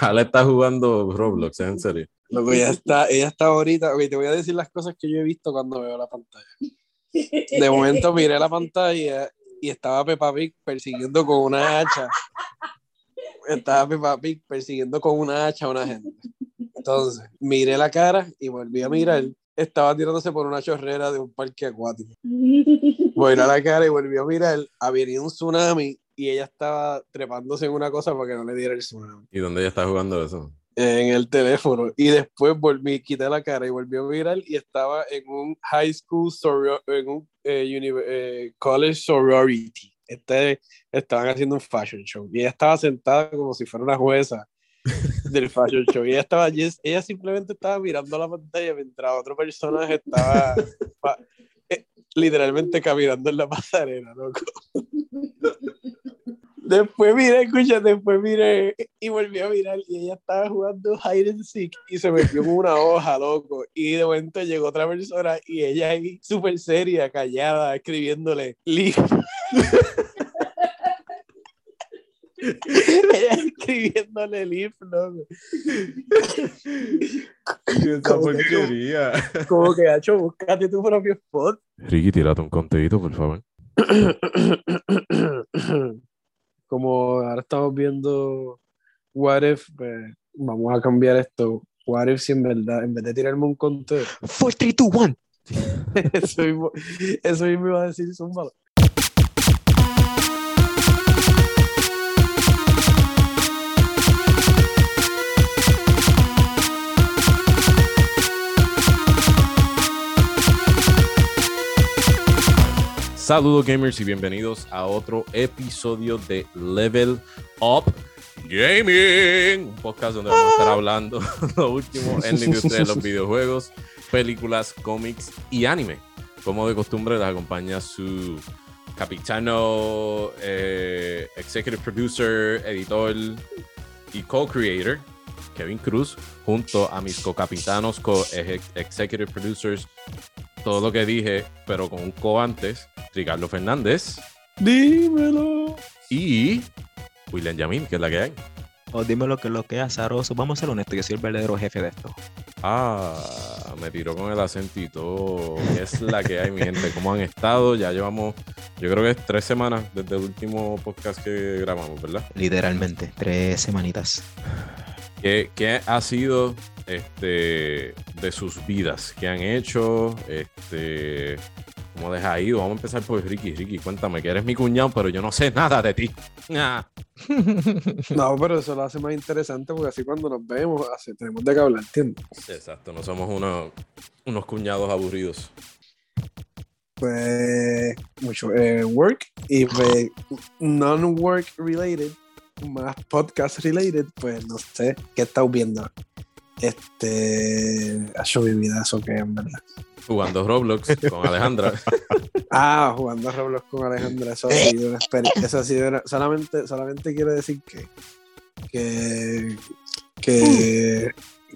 Ale está jugando Roblox, en serio. Loco, ella está, ella está ahorita. Ok, te voy a decir las cosas que yo he visto cuando veo la pantalla. De momento miré la pantalla y estaba Peppa Pig persiguiendo con una hacha. Estaba Peppa Pig persiguiendo con una hacha a una gente. Entonces, miré la cara y volví a mirar. Estaba tirándose por una chorrera de un parque acuático. Volví a la cara y volví a mirar. Había un tsunami y ella estaba trepándose en una cosa para que no le diera el tsunami. ¿Y dónde ella está jugando eso? En el teléfono. Y después volví, quité la cara y volví a mirar y estaba en un high school, soror- en un eh, eh, college sorority. Este, estaban haciendo un fashion show y ella estaba sentada como si fuera una jueza del fashion show y ella estaba ella simplemente estaba mirando la pantalla mientras otro personaje estaba literalmente caminando en la pasarela loco. Después miré escucha después miré y volví a mirar y ella estaba jugando hide and seek y se metió en una hoja loco. Y de momento llegó otra persona y ella ahí súper seria callada escribiéndole leave escribiéndole leave loco Esa ¿Cómo que porquería. como que hacho búscate tu propio spot Ricky, tírate un contenido, por favor. como ahora estamos viendo What If, pues, vamos a cambiar esto. What If si en verdad, en vez de tirarme un conteo, 4, 3, 2, 1. eso mismo, eso mismo iba a decir Zúmbalo. Saludos gamers y bienvenidos a otro episodio de Level Up Gaming, un podcast donde vamos a estar hablando lo último en la industria de los videojuegos, películas, cómics y anime. Como de costumbre, les acompaña su capitano, eh, executive producer, editor y co-creator, Kevin Cruz, junto a mis co-capitanos, co-executive producers, todo lo que dije, pero con un co antes, Ricardo Fernández Dímelo. y William Yamil, que es la que hay. O dime lo que lo que es azaroso. Vamos a ser honestos, yo soy el verdadero jefe de esto. Ah, me tiró con el acentito. ¿Qué es la que hay, mi gente? ¿Cómo han estado? Ya llevamos, yo creo que es tres semanas desde el último podcast que grabamos, ¿verdad? Literalmente, tres semanitas. ¿Qué, qué ha sido este, de sus vidas? ¿Qué han hecho? Este, ¿Cómo les ha ido? Vamos a empezar por Ricky. Ricky, cuéntame, que eres mi cuñado, pero yo no sé nada de ti. Ah. No, pero eso lo hace más interesante porque así cuando nos vemos, así, tenemos de qué hablar, ¿entiendes? Exacto, no somos unos, unos cuñados aburridos. Pues mucho eh, work y pues, non-work related, más podcast related, pues no sé qué estás viendo. Este, ha hecho mi vida, eso que en verdad. Jugando Roblox con Alejandra. Ah, jugando Roblox con Alejandra, eso ha sido una experiencia. Eso ha sido una- solamente, solamente quiero decir que, que, que,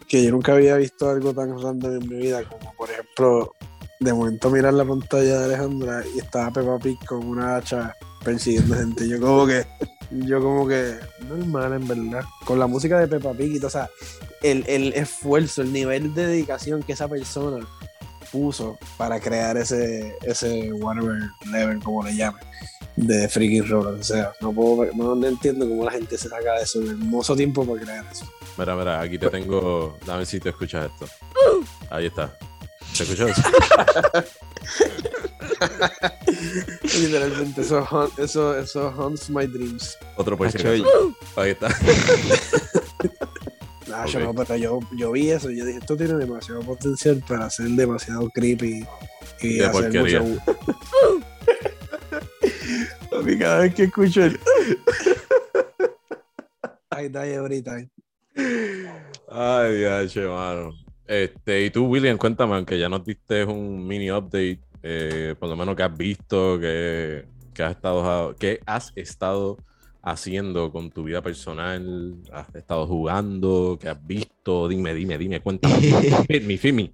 que yo nunca había visto algo tan random en mi vida, como por ejemplo, de momento mirar la pantalla de Alejandra y estaba Peppa Pig con una hacha persiguiendo gente. Yo como que, yo como que, normal en verdad. Con la música de Peppa Pig y todo, o sea, el, el esfuerzo, el nivel de dedicación que esa persona puso para crear ese, ese whatever level, como le llamen, de freaking Roblox. O sea, no puedo, no, no entiendo cómo la gente se saca de eso, de hermoso tiempo para crear eso. Mira, mira, aquí te tengo. Dame si te escuchas esto. Ahí está. ¿Te escuchas eso? Literalmente, eso, eso, eso haunts my dreams. Otro si Acho, acaso. Ahí está. Ah, yo Ok. no, pero yo, yo vi eso y yo dije, esto tiene demasiado potencial para ser demasiado creepy y De hacer porquería. mucho... Papi, cada vez que escucho el... I die every time. Ay, Dios, mano. Este, y tú, William, cuéntame, aunque ya nos diste un mini update, eh, por lo menos que has visto, que, que has estado, que has estado haciendo con tu vida personal, has estado jugando, que has visto, dime, dime, dime, cuéntame. Fit me, fit me.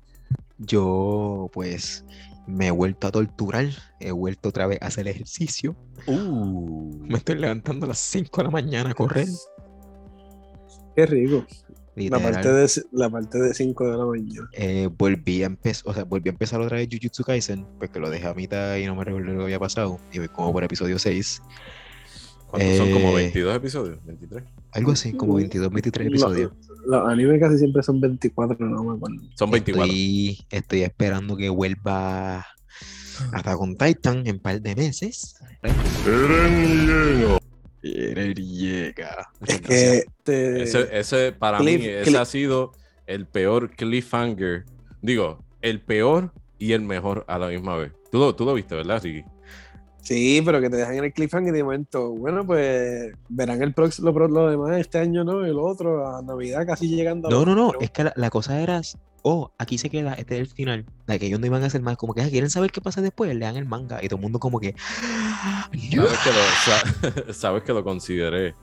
Yo, pues, me he vuelto a torturar. He vuelto otra vez a hacer ejercicio. Uh. Me estoy levantando a las 5 de la mañana a correr. Qué rico. La parte, de, la parte de 5 de la mañana. Eh, volví a empezar, o sea, volví a empezar otra vez Jujutsu Kaisen, porque lo dejé a mitad y no me recuerdo lo que había pasado. Y voy como por episodio 6. ¿Cuántos son? Como Eh, 22 episodios, 23. Algo así, como 22, 23 episodios. Los animes casi siempre son 24, no me acuerdo. Son 24. Estoy, estoy esperando que vuelva hasta con Titan en par de meses. Eren llega. Es que te- Ese, ese, para Cliff- mí, ese Cliff- ha sido el peor cliffhanger. Digo, el peor y el mejor a la misma vez. Tú lo, tú lo viste, ¿verdad, Ricky? Sí, pero que te dejan en el cliffhanger y de momento, bueno, pues verán el próximo, lo, lo demás este año, ¿no? Lo otro, a Navidad casi llegando. a No, los- no, no, es que la, la cosa era, oh, aquí se queda, este es el final. La que ellos no iban a hacer más, como que "Ah, quieren saber qué pasa después, lean el manga. Y todo el mundo como que, Sabes que, lo, sa- sabes que lo consideré.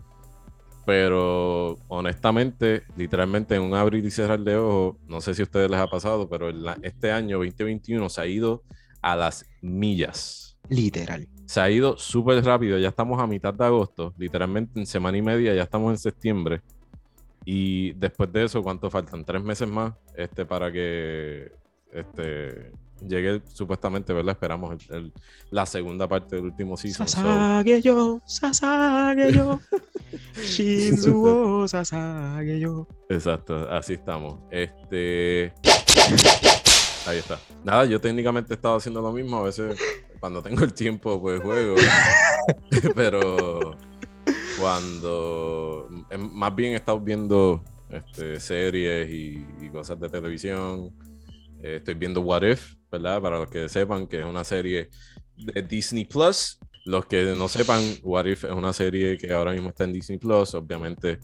Pero honestamente, literalmente en un abrir y cerrar de ojos, no sé si a ustedes les ha pasado, pero la- este año 2021 se ha ido a las millas. literal. Se ha ido súper rápido. Ya estamos a mitad de agosto. Literalmente en semana y media ya estamos en septiembre. Y después de eso, ¿cuánto faltan? Tres meses más este, para que este, llegue supuestamente, ¿verdad? Esperamos el- el- la segunda parte del último season. So, Sasageyo, Sasageyo, Shinzuo, Sasageyo. exacto, así estamos. Este. Ahí está. Nada, yo técnicamente he estado haciendo lo mismo. A veces, cuando tengo el tiempo, pues juego. Pero cuando. em, Más bien he estado viendo este, series y, cosas de televisión. Eh, estoy viendo What If, ¿verdad? Para los que sepan que es una serie de Disney Plus. Los que no sepan, What If es una serie que ahora mismo está en Disney Plus. Obviamente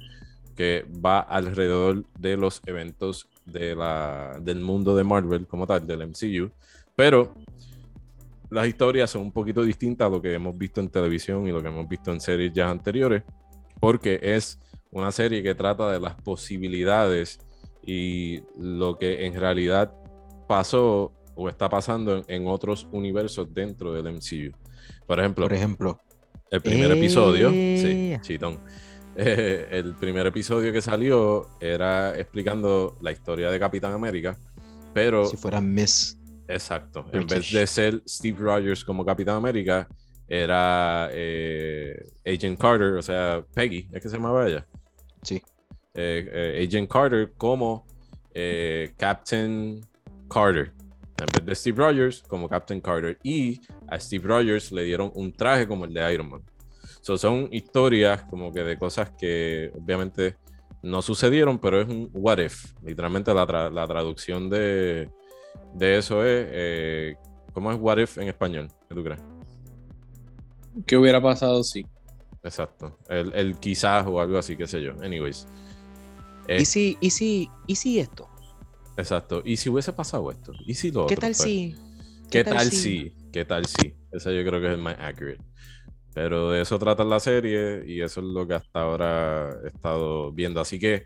que va alrededor de los eventos del mundo de Marvel como tal, del MCU. Pero las historias son un poquito distintas a lo que hemos visto en televisión y lo que hemos visto en series ya anteriores, porque es una serie que trata de las posibilidades y lo que en realidad pasó o está pasando en, en otros universos dentro del MCU. Por ejemplo, Por ejemplo, el primer episodio, sí, Eh. chitón. Eh, el primer episodio que salió era explicando la historia de Capitán América, pero si fuera Miss, exacto, en vez de ser Steve Rogers como Capitán América, era eh, Agent Carter, o sea, Peggy, es que se llamaba ella. sí. Eh, eh, Agent Carter como Captain Carter. En vez de Steve Rogers como Captain Carter. Y a Steve Rogers le dieron un traje como el de Iron Man. So, son historias como que de cosas que obviamente no sucedieron, pero es un what if. Literalmente la, tra- la traducción de, de eso es... eh, ¿Cómo es what if en español? ¿Qué tú crees? ¿Qué hubiera pasado si? Exacto. El, el quizás o algo así, qué sé yo. Anyways. Eh, ¿Y si, y si, y si esto? Exacto. ¿Y si hubiese pasado esto? ¿Y si lo ¿Qué otro? tal Pues, si? ¿Qué, tal, si? ¿Qué tal si? Ese yo creo que es el más accurate. Pero de eso trata la serie y eso es lo que hasta ahora he estado viendo. Así que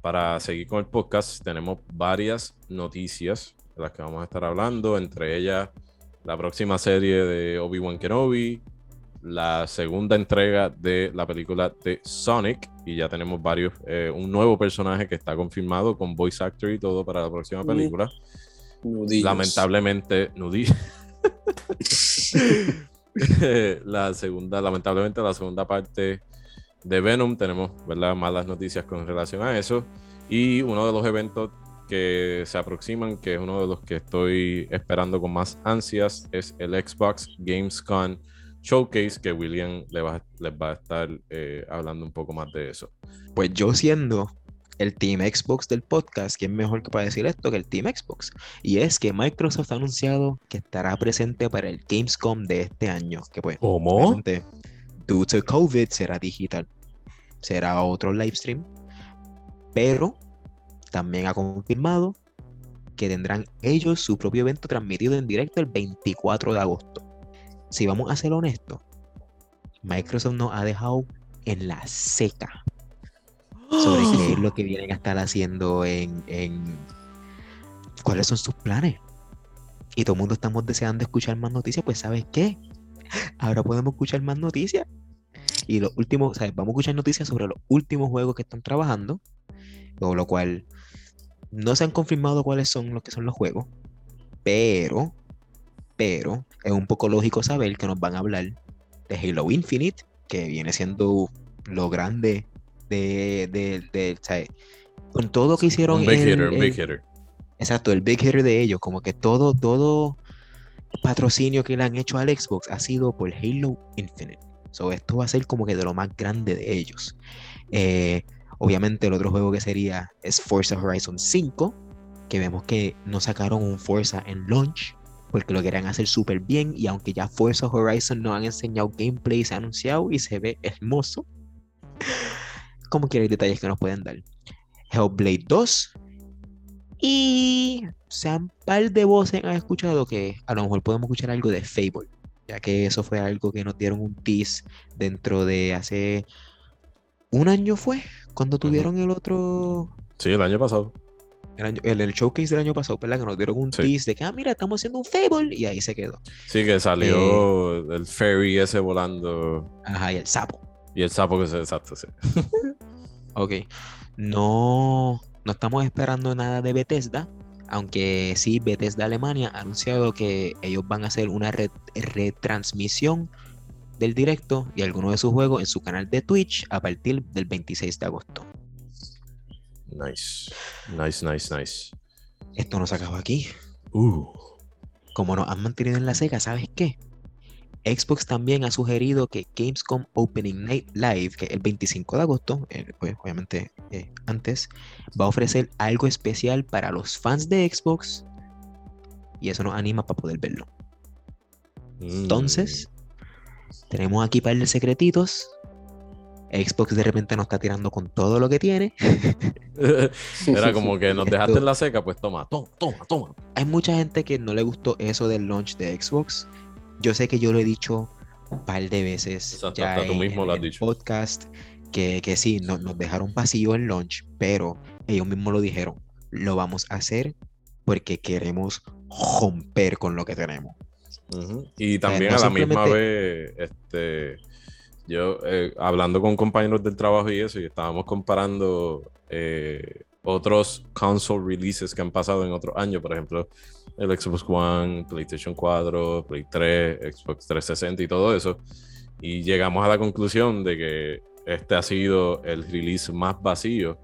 para seguir con el podcast tenemos varias noticias de las que vamos a estar hablando, entre ellas la próxima serie de Obi-Wan Kenobi, la segunda entrega de la película de Sonic y ya tenemos varios, eh, un nuevo personaje que está confirmado con voice actor y todo para la próxima película. Nudillos. Lamentablemente, Nudí. la segunda, lamentablemente, la segunda parte de Venom tenemos, ¿verdad? Malas noticias con relación a eso. Y uno de los eventos que se aproximan, que es uno de los que estoy esperando con más ansias, es el Xbox Games Con Showcase, que William va- les va a estar eh, hablando un poco más de eso. Pues yo siendo el Team Xbox del podcast, ¿quién mejor que para decir esto que el Team Xbox? Y es que Microsoft ha anunciado que estará presente para el Gamescom de este año, que pues, ¿Cómo? Due to COVID será digital, será otro live stream, pero también ha confirmado que tendrán ellos su propio evento transmitido en directo el 24 de agosto. Si vamos a ser honestos, Microsoft nos ha dejado en la seca sobre qué es lo que vienen a estar haciendo en, en- cuáles son sus planes. Y todo el mundo estamos deseando escuchar más noticias, pues ¿sabes qué? Ahora podemos escuchar más noticias. Y los últimos, ¿sabes? Vamos a escuchar noticias sobre los últimos juegos que están trabajando, con lo cual no se han confirmado cuáles son los que son los juegos, pero, pero es un poco lógico saber que nos van a hablar de Halo Infinite, que viene siendo lo grande de, de, de- ¿sabes? con todo lo que hicieron Un big el- hitter, el- big hitter. Exacto, el big hitter de ellos, como que todo, todo patrocinio que le han hecho al Xbox ha sido por Halo Infinite. So, esto va a ser como que de lo más grande de ellos. Eh, obviamente el otro juego que sería es Forza Horizon 5, que vemos que no sacaron un Forza en launch, porque lo querían hacer súper bien, y aunque ya Forza Horizon nos han enseñado gameplay, se ha anunciado y se ve hermoso, como que hay detalles que nos pueden dar. Hellblade 2, y sean par de voces han escuchado que a lo mejor podemos escuchar algo de Fable, ya que eso fue algo que nos dieron un tease dentro de hace un año fue, cuando tuvieron el otro, Sí, el año pasado. el, año- el, el showcase del año pasado, ¿verdad? Que nos dieron un Sí. tease de que, ah, mira, estamos haciendo un Fable, y ahí se quedó. Sí, que salió Eh. el ferry ese volando Ajá, y el sapo. y el sapo que se exacto, sí. Ok. No, no estamos esperando nada de Bethesda, aunque sí, Bethesda Alemania ha anunciado que ellos van a hacer una re- retransmisión del directo y algunos de sus juegos en su canal de Twitch a partir del 26 de agosto. Nice. Nice, nice, nice. Esto no se acaba aquí. Uh. Como nos han mantenido en la seca, ¿sabes qué? Xbox también ha sugerido que Gamescom Opening Night Live, que es el 25 de agosto, eh, pues, obviamente eh, antes, va a ofrecer algo especial para los fans de Xbox y eso nos anima para poder verlo. Entonces, tenemos aquí para de secretitos. Xbox de repente nos está tirando con todo lo que tiene. Era como que nos dejaste Esto- en la seca, pues toma, toma, toma, toma. Hay mucha gente que no le gustó eso del launch de Xbox. Yo sé que yo lo he dicho un par de veces Exacto, ya en, mismo en lo has el dicho. podcast que, que sí, no- nos dejaron vacío en launch, pero ellos mismos lo dijeron. Lo vamos a hacer porque queremos romper con lo que tenemos. Y también no a la misma vez, este, yo eh, hablando con compañeros del trabajo y eso, y estábamos comparando eh, otros console releases que han pasado en otros años, por ejemplo, el Xbox One, PlayStation 4, Play 3, Xbox 360 y todo eso. Y llegamos a la conclusión de que este ha sido el release más vacío,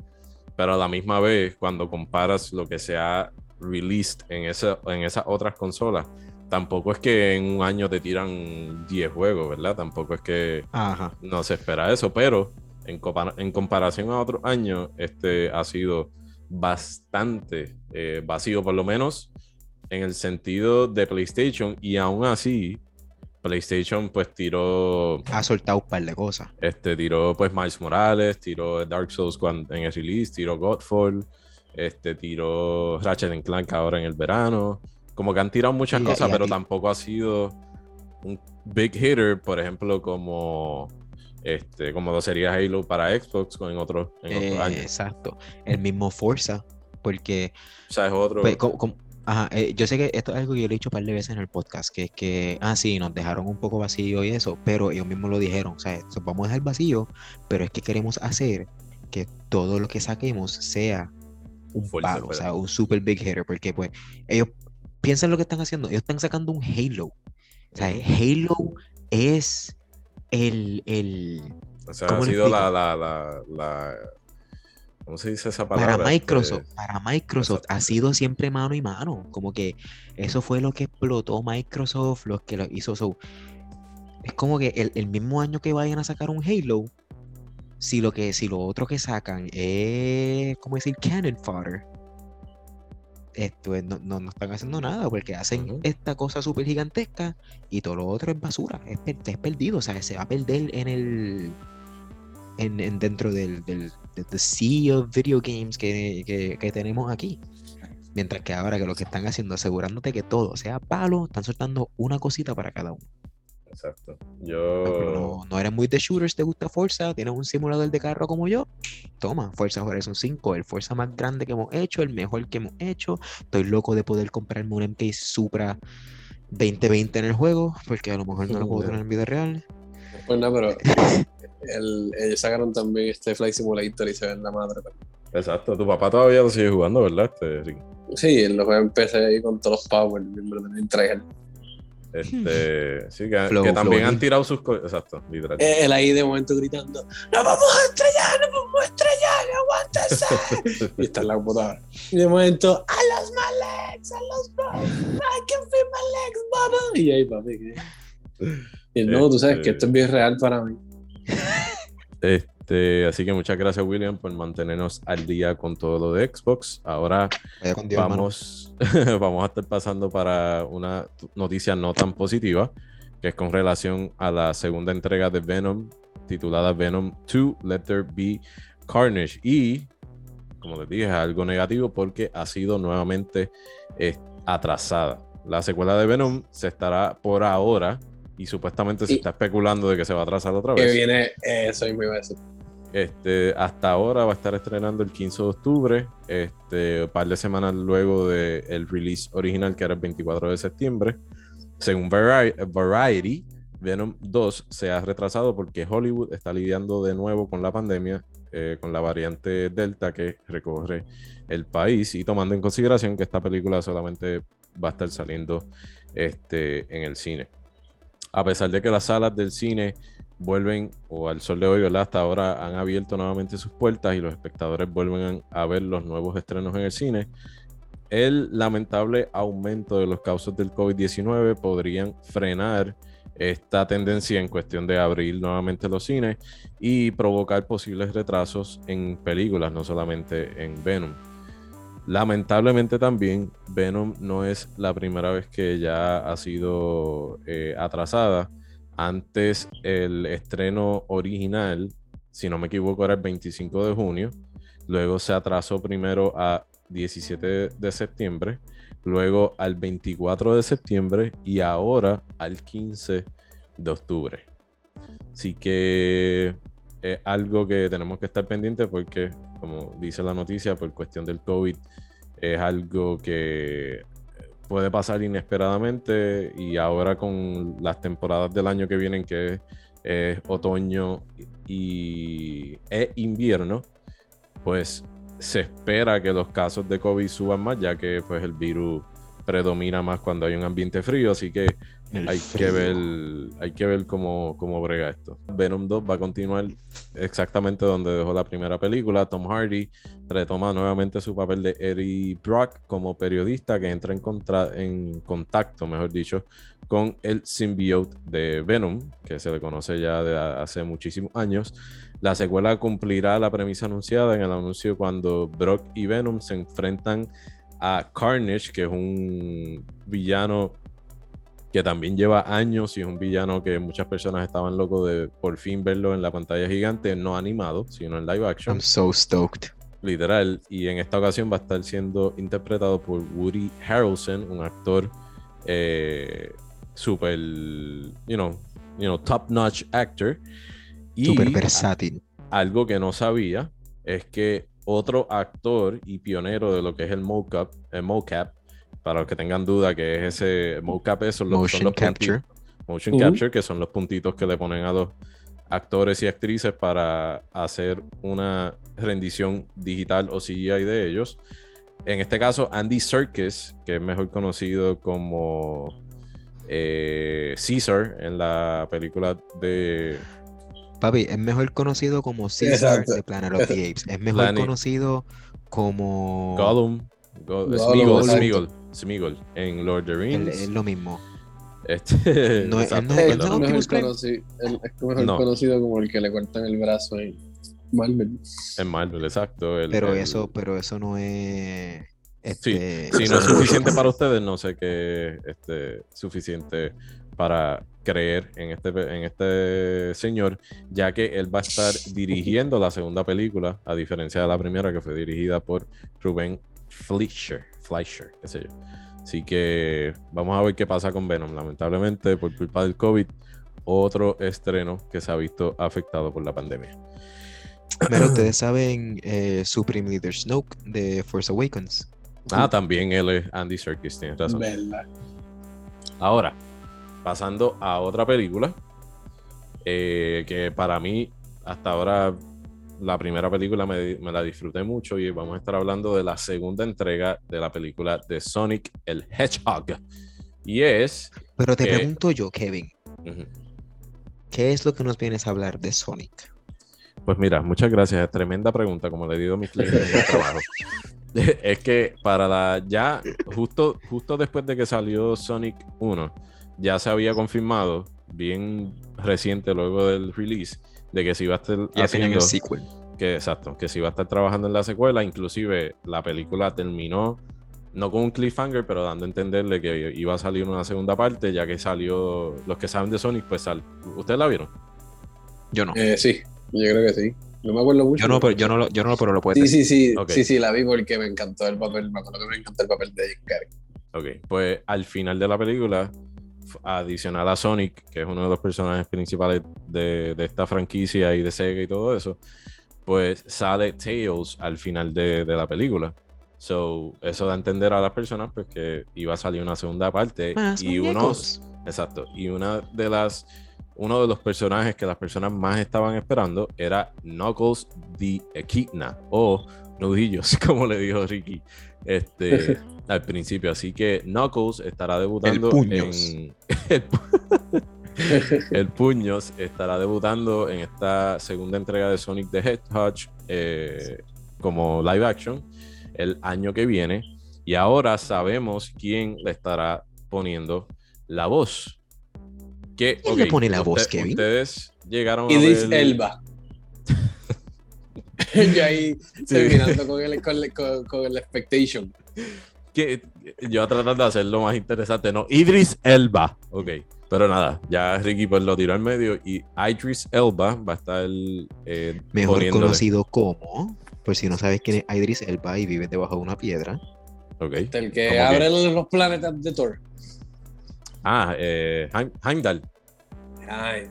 pero a la misma vez, cuando comparas lo que se ha released en, esa, en esas otras consolas, tampoco es que en un año te tiran 10 juegos, ¿verdad? Tampoco es que Ajá. no se espera eso, pero en, compa- en comparación a otros años, este ha sido bastante eh, vacío, por lo menos en el sentido de PlayStation, y aún así, PlayStation pues tiró, Ha soltado un par de cosas. este, tiró pues Miles Morales, tiró Dark Souls cuando, en el release, tiró Godfall, este, tiró Ratchet Clank ahora en el verano, como que han tirado muchas Y cosas, y pero tampoco ha sido un big hitter, por ejemplo, como este, como lo sería Halo para Xbox con en otros en otros Eh, años. exacto. El mismo Forza, porque O sea, es otro. Pues, como- como- ajá, eh, yo sé que esto es algo que yo le he dicho un par de veces en el podcast, que es que, ah, sí, nos dejaron un poco vacío y eso, pero ellos mismos lo dijeron, o sea, vamos a dejar vacío, pero es que queremos hacer que todo lo que saquemos sea un palo, o sea, un super big hitter, porque pues ellos piensan lo que están haciendo, ellos están sacando un Halo, o sea. Halo es el, el, o sea, ¿cómo ha sido la, explico? la, la, la- ¿Cómo se dice esa palabra? Para Este, Microsoft, para Microsoft ha sido siempre mano y mano. Como que eso fue lo que explotó Microsoft, lo que lo hizo. so, es como que el, el mismo año que vayan a sacar un Halo, si lo que, si lo otro que sacan es, ¿cómo decir? Cannon fodder. Esto es- no, no, no están haciendo nada porque hacen esta cosa súper gigantesca y todo lo otro es basura, es, es perdido, o sea, se va a perder en el en, en dentro del, del sea of video games que, que- que tenemos aquí. Mientras que ahora que lo que están haciendo, asegurándote que todo sea palo, están soltando una cosita para cada uno. Exacto. Yo. No, no eres muy de shooters, te gusta Forza, tienes un simulador de carro como yo. Toma, Forza Horizon 5, el Forza más grande que hemos hecho, el mejor que hemos hecho. Estoy loco de poder comprarme un MK Supra 2020 en el juego, porque a lo mejor no lo puedo tener en vida real. Pues no, pero el- ellos sacaron también este Flight Simulator y se ven la madre. pero- Exacto, tu papá todavía lo sigue jugando, ¿verdad? Este? Sí, él lo juega en PC ahí con todos los powers, miembros del tryhard. Este, sí, que, Flow, que también flow, han tirado sus cosas. Exacto, literal. Eh, Él ahí de momento gritando, ¡No vamos a estrellar, no vamos a estrellar, aguántese! y está en la computadora. Y de momento, ¡A los Malex! ¡A los Malex! ¡I can feel my legs, bubble! Y ahí, papi. ¿qué? Y él, no, tú sabes que esto es bien real para mí. Este, así que muchas gracias, William, por mantenernos al día con todo lo de Xbox. Ahora Dios, vamos, vamos a estar pasando para una noticia no tan positiva, que es con relación a la segunda entrega de Venom, titulada Venom 2, Let There Be Carnage. Y, como les dije, es algo negativo porque ha sido nuevamente eh, atrasada. La secuela de Venom se estará por ahora y supuestamente se Y- está especulando de que se va a atrasar otra Que vez. viene, eso mismo iba a decir. Este, hasta ahora va a estar estrenando el 15 de octubre, este, un par de semanas luego del release original, que era el 24 de septiembre. Según Vari- Variety, Venom 2 se ha retrasado porque Hollywood está lidiando de nuevo con la pandemia, eh, con la variante Delta que recorre el país y tomando en consideración que esta película solamente va a estar saliendo este, en el cine. A pesar de que las salas del cine vuelven, o al sol de hoy, ¿verdad? Hasta ahora han abierto nuevamente sus puertas y los espectadores vuelven a ver los nuevos estrenos en el cine. El lamentable aumento de los casos del COVID-19 podrían frenar esta tendencia en cuestión de abrir nuevamente los cines y provocar posibles retrasos en películas, no solamente en Venom. Lamentablemente también Venom no es la primera vez que ya ha sido eh, atrasada. Antes el estreno original, si no me equivoco, era el 25 de junio. Luego se atrasó primero a 17 de septiembre, luego al 24 de septiembre y ahora al 15 de octubre. Así que es algo que tenemos que estar pendientes porque, como dice la noticia, por cuestión del COVID, es algo que puede pasar inesperadamente y ahora con las temporadas del año que vienen, que es, otoño y e invierno, pues se espera que los casos de COVID suban más, ya que pues el virus predomina más cuando hay un ambiente frío, así que El hay frío. que ver, hay que ver cómo, cómo brega esto. Venom 2 va a continuar exactamente donde dejó la primera película. Tom Hardy retoma nuevamente su papel de Eddie Brock como periodista que entra en, contra- en contacto, mejor dicho, con el symbiote de Venom, que se le conoce ya de hace muchísimos años. La secuela cumplirá la premisa anunciada en el anuncio cuando Brock y Venom se enfrentan a Carnage, que es un villano que también lleva años y es un villano que muchas personas estaban locos de por fin verlo en la pantalla gigante, no animado, sino en live action, I'm so stoked. literal. Y en esta ocasión va a estar siendo interpretado por Woody Harrelson, un actor eh, super, you know, you know, top notch actor. Súper versátil. algo que no sabía es que otro actor y pionero de lo que es el mocap, el mocap, para los que tengan duda que es ese mocap, eso son los, son Motion los capture. motion capture, que son los puntitos que le ponen a los actores y actrices para hacer una rendición digital o CGI de ellos. En este caso, Andy Serkis, que es mejor conocido como eh, Caesar en la película de Papi, es mejor conocido como Caesar Exacto. de Planet of the Apes. Es mejor Planet- conocido como. Gollum, Smeagol, Smeagol, en Lord of the Rings. Es lo mismo. Este, No, exacto, no- Es conocido, es como el que le cortan el brazo en Marvel. En Marvel, exacto. el- Pero el- eso, pero eso no es. Sí, Este, Si no es suficiente para ustedes, no sé qué es este, suficiente para creer en este, en este señor, ya que él va a estar dirigiendo la segunda película, a diferencia de la primera que fue dirigida por Ruben Fleischer, Fleischer, qué sé yo. Así que vamos a ver qué pasa con Venom. Lamentablemente, por culpa del COVID, otro estreno que se ha visto afectado por la pandemia. Pero ustedes saben eh, Supreme Leader Snoke de Force Awakens. Ah, también él es Andy Serkis, tienes razón. ¿Verdad? Ahora, pasando a otra película. eh, que para mí, hasta ahora, la primera película me, me la disfruté mucho y vamos a estar hablando de la segunda entrega de la película de Sonic el Hedgehog. Y es... Pero te que- pregunto yo, Kevin. ¿qué es lo que nos vienes a hablar de Sonic? Pues mira, muchas gracias. Tremenda pregunta, como le digo a mis clientes en el trabajo. Es que para la ya, justo, justo después de que salió Sonic 1, ya se había confirmado, bien reciente luego del release, de que se iba a estar Ya tenían haciendo, el sequel. que exacto, que se iba a estar trabajando en la secuela. Inclusive la película terminó, no con un cliffhanger, pero dando a entenderle que iba a salir una segunda parte, ya que salió, los que saben de Sonic, pues sal. ¿Ustedes la vieron? Yo no. Eh, sí, yo creo que sí. No me acuerdo mucho. Yo no, pero yo no, lo- yo no, lo- pero lo puedes Sí, decir. sí, sí, Ok. sí, sí, la vi porque me encantó el papel. Me acuerdo que me encantó el papel de Jim Carrey. Ok, pues al final de la película, adicional a Sonic, que es uno de los personajes principales de, de esta franquicia y de Sega y todo eso, pues sale Tails al final de, de la película. So, eso da a entender a las personas pues que iba a salir una segunda parte Más y uno, muñecos. exacto, y una de las uno de los personajes que las personas más estaban esperando era Knuckles the Echidna o Nudillos, como le dijo Ricky este, al principio. Así que Knuckles estará debutando Puños. en. El, pu- el Puños estará debutando en esta segunda entrega de Sonic the Hedgehog eh, como live action el año que viene. Y ahora sabemos quién le estará poniendo la voz. Que, ¿Quién le pone la voz, Kevin? Ustedes llegaron a Idris ver- Elba. yo ahí Sí. terminando con el, con, el- con- con el expectation. que yo voy a tratar de hacerlo más interesante, ¿no? Idris Elba, ok. Pero nada, ya Ricky pues lo tiró al medio y Idris Elba va a estar eh, Mejor poniéndole- conocido como, por si no sabes quién es Idris Elba y vive debajo de una piedra. Ok. El que ¿Cómo abre los planetas de Thor. Ah, eh, Heim- Heimdall. Ay,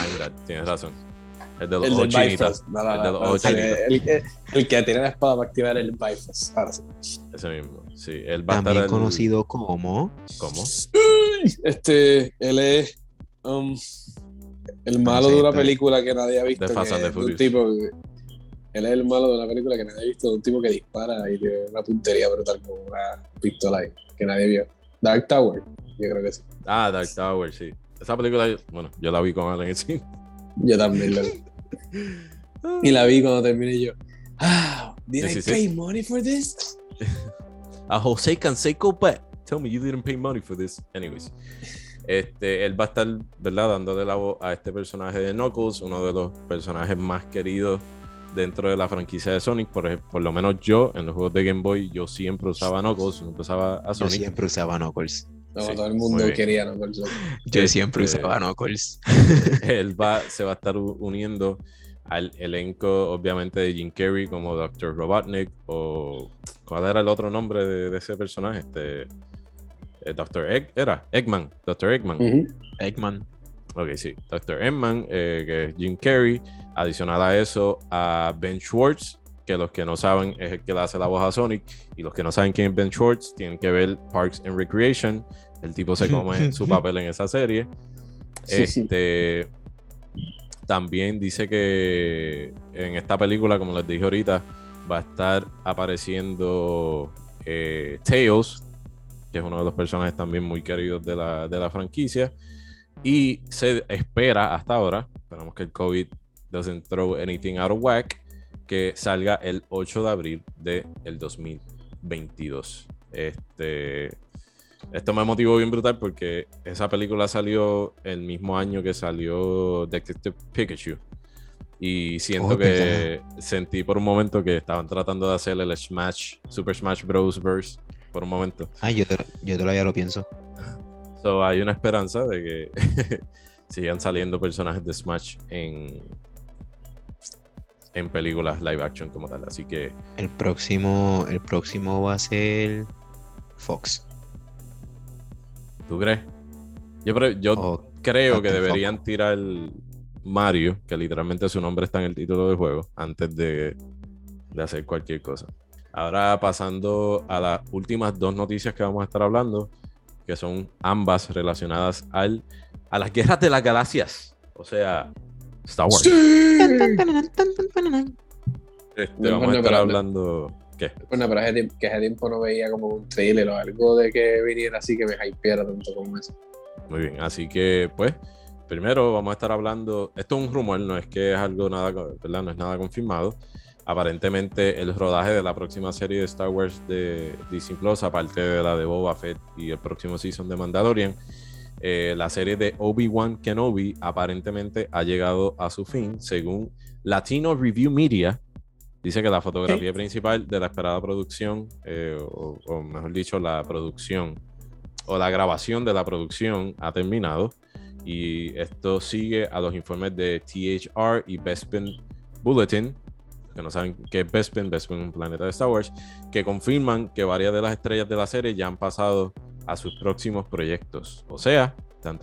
Heimdall, tienes razón. El de los el del. Bifrost. No, no, El de no, los no, ojos el, chinitas. el que- el que tiene la espada para activar el Bifrost. Ahora sí. Ese mismo. Sí, él va a También estar. el- conocido como ¿Cómo? Este, él es um, el malo de una película que nadie ha visto. De Fast and the Furious. tipo que- él es el malo de una película que nadie ha visto, de un tipo que dispara y tiene una puntería brutal con una pistola ahí, que nadie vio. Dark Tower, yo creo que sí. Ah, Dark Tower, sí. Esa película, bueno, yo la vi con él en el cine. Yo también lo vi. Y la vi cuando terminé yo. Ah, did Sí, I sí, sí. pay money for this? A José Canseco Bet. Tell me you didn't pay money for this. Anyways. Este, él va a estar, ¿verdad? Dándole la voz a este personaje de Knuckles, uno de los personajes más queridos dentro de la franquicia de Sonic. Por, por lo menos yo, en los juegos de Game Boy, yo siempre usaba Knuckles, nunca usaba a yo Sonic. siempre usaba Knuckles. No, Sí, todo el mundo quería, ¿no? Yo Este- siempre usaba Knuckles. él va, se va a estar uniendo al elenco, obviamente, de Jim Carrey como Dr. Robotnik o ¿cuál era el otro nombre de, de ese personaje? Este, eh, Dr. Egg, era Eggman, Dr. Eggman. Eggman. Ok, sí, Dr. Eggman, eh, que es Jim Carrey. Adicional a eso, a Ben Schwartz, que los que no saben es el que le hace la voz a Sonic. Y los que no saben quién es Ben Schwartz, tienen que ver Parks and Recreation. El tipo se come su papel en esa serie. Este, también dice que en esta película, como les dije ahorita, va a estar apareciendo eh, Tails, que es uno de los personajes también muy queridos de la, de la franquicia. Y se espera hasta ahora, esperamos que el COVID doesn't throw anything out of whack, que salga el 8 de abril del 2022. Este, esto me motivó bien brutal porque esa película salió el mismo año que salió Detective Pikachu. Y siento Oh, que sentí por un momento que estaban tratando de hacer el Smash, Super Smash Bros. Verse por un momento. Ay, yo, te- yo todavía lo pienso. So, hay una esperanza de que sigan saliendo personajes de Smash en, en películas live action como tal. Así que El próximo, el próximo va a ser Fox. ¿Tú crees? Yo, yo creo que deberían tirar Mario, que literalmente su nombre está en el título del juego, antes de, de hacer cualquier cosa. Ahora pasando a las últimas dos noticias que vamos a estar hablando, que son ambas relacionadas al, a las guerras de las galaxias. O sea, Star Wars. Este, Bueno, vamos a estar pero- hablando. ¿Qué? Bueno, pero hace tiempo, que hace tiempo no veía como un trailer o algo de que viniera así que me hypeara tanto como eso. Muy bien, así que pues, primero vamos a estar hablando, esto es un rumor, no es que es algo nada, ¿verdad? No es nada confirmado. Aparentemente el rodaje de la próxima serie de Star Wars de Disney Plus, aparte de la de Boba Fett y el próximo season de Mandalorian, eh, la serie de Obi-Wan Kenobi aparentemente ha llegado a su fin, según Latino Review Media. Dice que la fotografía principal de la esperada producción, eh, o, o mejor dicho, la producción o la grabación de la producción ha terminado y esto sigue a los informes de THR y Bespin Bulletin, que no saben qué es Bespin, Bespin es un planeta de Star Wars, que confirman que varias de las estrellas de la serie ya han pasado a sus próximos proyectos. O sea, están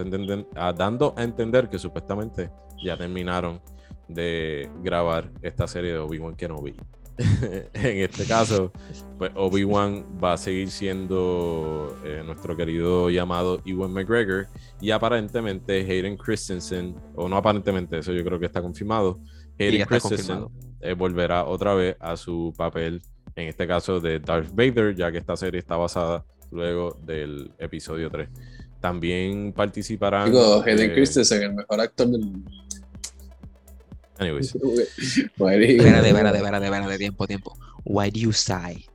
ah, dando a entender que supuestamente ya terminaron de grabar esta serie de Obi-Wan Kenobi. en este caso, pues Obi-Wan va a seguir siendo eh, nuestro querido llamado Ewan McGregor y aparentemente Hayden Christensen, o no aparentemente, eso yo creo que está confirmado, Hayden está Christensen confirmado. eh, volverá otra vez a su papel, en este caso de Darth Vader, ya que esta serie está basada luego del episodio 3. También participarán... Digo, Hayden eh, Christensen, el mejor actor del mundo. anyways, Espérate, espérate, espérate, espérate, tiempo, tiempo. Why do you sigh?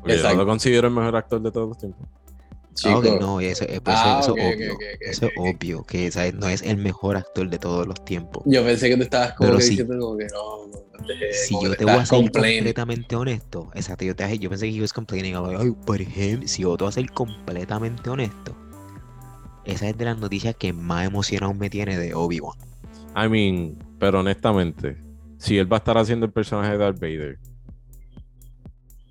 porque yo no lo considero el mejor actor de todos los tiempos. Chico. no, eso, Ah, eso, ok, eso obvio. eso es obvio, que ¿sabes? no es el mejor actor de todos los tiempos. Yo pensé que te estabas como Pero que sí. diciendo como que no, no, te- Si yo te voy a ser completamente honesto, exacto, yo, te, yo pensé que he was complaining about, "Ay, but him", si yo te voy a ser completamente honesto, esa es de las noticias que más emocionado me tiene de Obi-Wan. I mean, pero honestamente, si él va a estar haciendo el personaje de Darth Vader,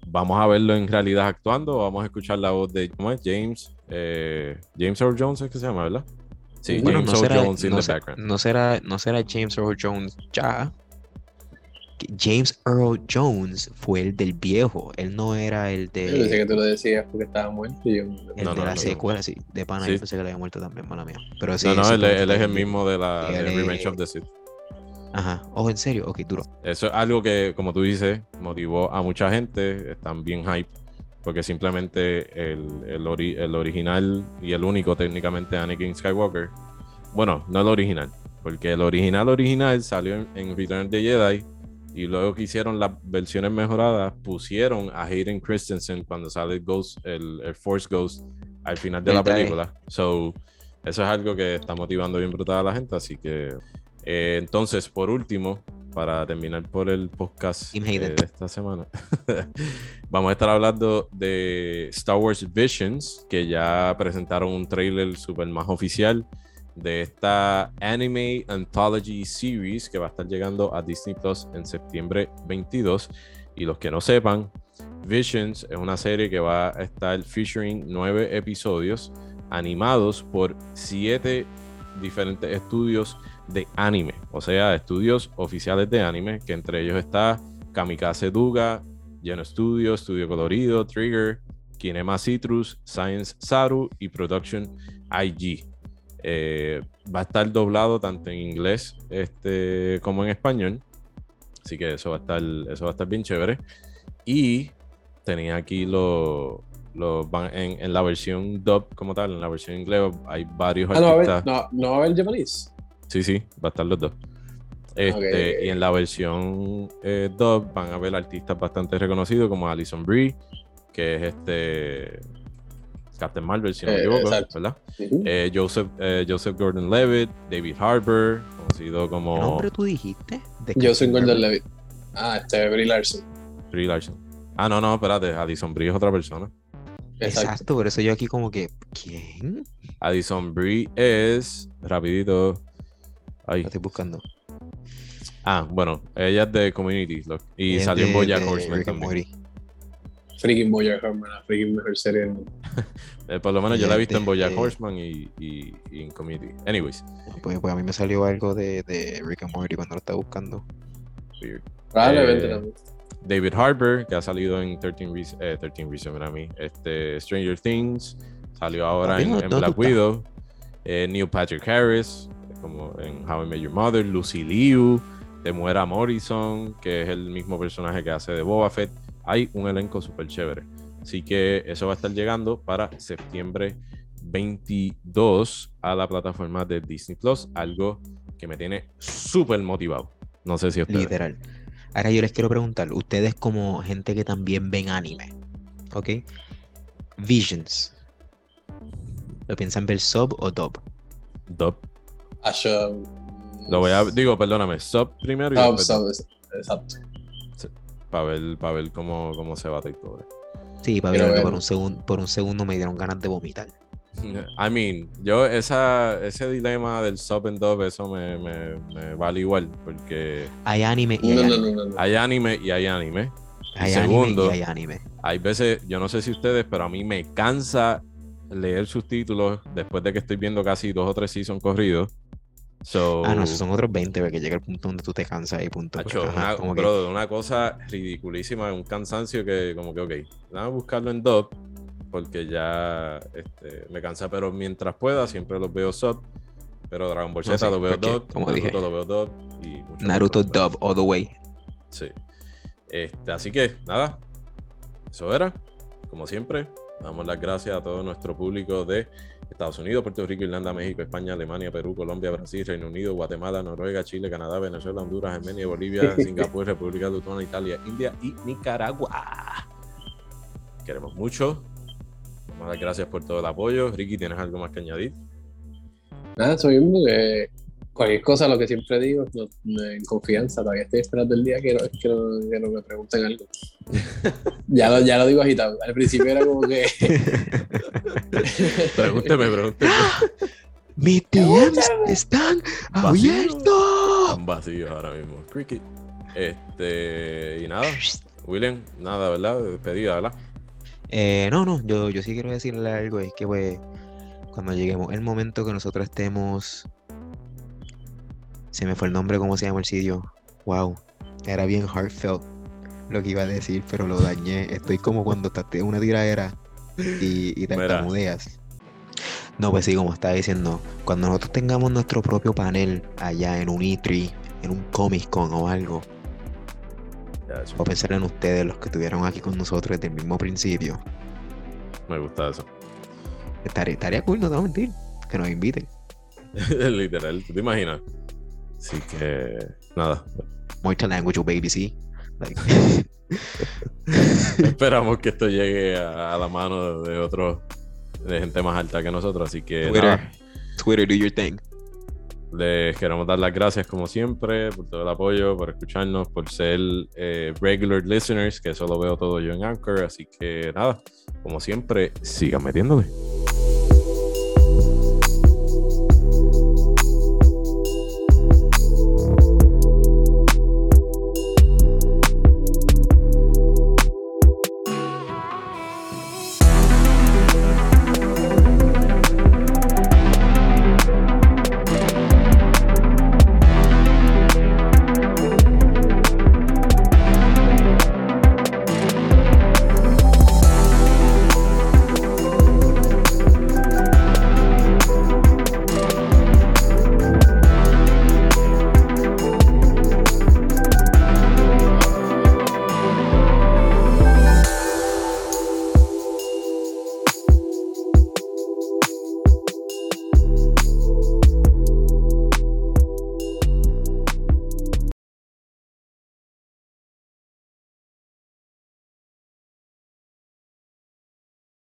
¿vamos a verlo en realidad actuando vamos a escuchar la voz de ¿cómo es? James? eh, James Earl Jones es que se llama, ¿verdad? Sí, Bueno, James no Earl será, Jones in no, the se- background. no será, no será James Earl Jones ya. James Earl Jones fue el del viejo, él no era el Yo pensé de, que tú lo decías porque estaba muerto y yo... el No, de no, la no. secuela, sí, de pana, Sí. yo pensé que le había muerto también, mala mía. Pero sí, no, no, él, él es el mismo de la de Revenge of the Sith. Ajá, oh, en serio, ok, duro. Eso es algo que, como tú dices, motivó a mucha gente. Están bien hype. Porque simplemente el, el, ori- el original y el único técnicamente Anakin Skywalker. Bueno, no el original. Porque el original original salió en, en Return of the Jedi. Y luego que hicieron las versiones mejoradas, pusieron a Hayden Christensen cuando sale el Ghost, el, el Force Ghost al final de la película. So, eso es algo que está motivando bien brutal a la gente. Así que, eh, entonces, por último, para terminar por el podcast eh, de esta semana, vamos a estar hablando de Star Wars Visions, que ya presentaron un trailer super más oficial de esta Anime Anthology Series que va a estar llegando a Disney Plus en septiembre 22. Y los que no sepan, Visions es una serie que va a estar featuring nueve episodios animados por siete diferentes estudios de anime, o sea, estudios oficiales de anime, que entre ellos está Kamikaze Duga, Geno Studio, Studio Colorido, Trigger, Kinema Citrus, Science Saru y Production IG. Eh, va a estar doblado tanto en inglés este, como en español. Así que eso va a estar, eso va a estar bien chévere. Y tenía aquí los van- en, en la versión dub como tal, en la versión inglés hay varios Ah, no artistas. no, no va a haber japonés. Sí, sí, va a estar los dos. Este. Y en la versión eh, dub van a ver artistas bastante reconocidos como Alison Brie, que es este Captain Marvel, si no me Eh, equivoco, exacto. ¿verdad? Eh, Joseph, eh, Joseph Gordon-Levitt, David Harbour, conocido ¿Qué como nombre tú dijiste? Captain Gordon. Levitt. Ah, este Brie Larson. Brie Larson. Ah, no, no, espérate, Addison Brie es otra persona. Exacto. Exacto, por eso yo aquí como que, ¿quién? Addison Brie es, rapidito, ay, Lo estoy buscando. ah, bueno, ella es de Community lo- y Ella salió en de Horseman también. Freaking Bojack Horseman, la freaking mejor serie del mundo. Eh, por lo menos yo la he visto en de- Bojack de- Horseman y, y- y en Community. Anyways, Pues, pues a mí me salió algo de, de Rick and Morty cuando lo estaba buscando. weird. Probablemente Eh, también. David Harbour, que ha salido en 13 Reasons, eh, 13 Reasons, a mí, este, Stranger Things, salió ahora en, ¿dó- en dónde Black? Widow. Eh, Neil Patrick Harris, como en How I Met Your Mother, Lucy Liu, Temuera Morrison, que es el mismo personaje que hace de Boba Fett. Hay un elenco súper chévere. Así que eso va a estar llegando para septiembre 22 a la plataforma de Disney Plus, algo que me tiene súper motivado. No sé si ustedes. Literal. Ahora yo les quiero preguntar, ustedes como gente que también ven anime, ¿ok? Visions. ¿Lo piensan ver sub o dub? Dub. Ah, yo- Lo voy a, digo, perdóname, sub primero y Sub, sub, exacto. para ver, para ver cómo, cómo se va todo. Sí, para ver. por un, segundo, por un segundo me dieron ganas de vomitar. I mean, yo esa, ese dilema del sub and dub, eso me, me, me vale igual, porque Hay anime y hay No, anime. no, no, no. hay anime y hay anime. Hay segundo, anime y hay anime. Hay veces, yo no sé si ustedes, pero a mí me cansa leer subtítulos después de que estoy viendo casi dos o tres seasons corridos. So, Ah, no, esos son otros 20, porque llega el punto donde tú te cansas y punto. Hacho, porque, ajá, una, que- cosa ridiculísima, un cansancio que como que, ok, déjame buscarlo en dub, porque ya este, me cansa, pero mientras pueda siempre los veo sub, pero Dragon Ball No, Z sí, lo veo dub, como Naruto dije, lo veo dub, y Naruto dub all the way. Sí. Este, así que, nada, eso era, como siempre, damos las gracias a todo nuestro público de Estados Unidos, Puerto Rico, Irlanda, México, España, Alemania, Perú, Colombia, Brasil, Reino Unido, Guatemala, Noruega, Chile, Canadá, Venezuela, Honduras, Armenia, Bolivia, Singapur, República Dominicana, Italia, India y Nicaragua. Queremos mucho. Las gracias por todo el apoyo. Ricky, ¿tienes algo más que añadir? Nada, eso mismo, que cualquier cosa, lo que siempre digo, no- no- en confianza, todavía estoy esperando el día que no, que no, que no me pregunten algo. ya, lo, ya lo digo agitado. Al principio era como que. Pregúnteme, pregúnteme. Mis DMs están Vacío. abiertos. Están vacíos ahora mismo. Cricket. Este, y nada, William, nada, ¿verdad? Despedida, ¿verdad? Eh, no, no, yo, yo sí quiero decirle algo, es que pues cuando lleguemos el momento que nosotros estemos, se me fue el nombre, ¿cómo se llama el sitio? Wow, era bien heartfelt lo que iba a decir, pero lo dañé. Estoy como cuando estás en una tiradera y, y Mira. tartamudeas. No, pues sí, como estaba diciendo, cuando nosotros tengamos nuestro propio panel allá en un E3, en un Comic Con o algo, a pensar en ustedes, los que estuvieron aquí con nosotros desde el mismo principio. Me gusta eso. Estaría, estaría cool, no te voy a mentir, que nos inviten. Literal, ¿tú te imaginas? Así que, nada. Mucha language, baby, sí. Like, Esperamos que esto llegue a, a la mano de otros, de gente más alta que nosotros. Así que, Twitter. nada, Twitter, do your thing. les queremos dar las gracias como siempre por todo el apoyo, por escucharnos, por ser eh, regular listeners, que eso lo veo todo yo en Anchor. Así que, nada, como siempre, sigan metiéndole.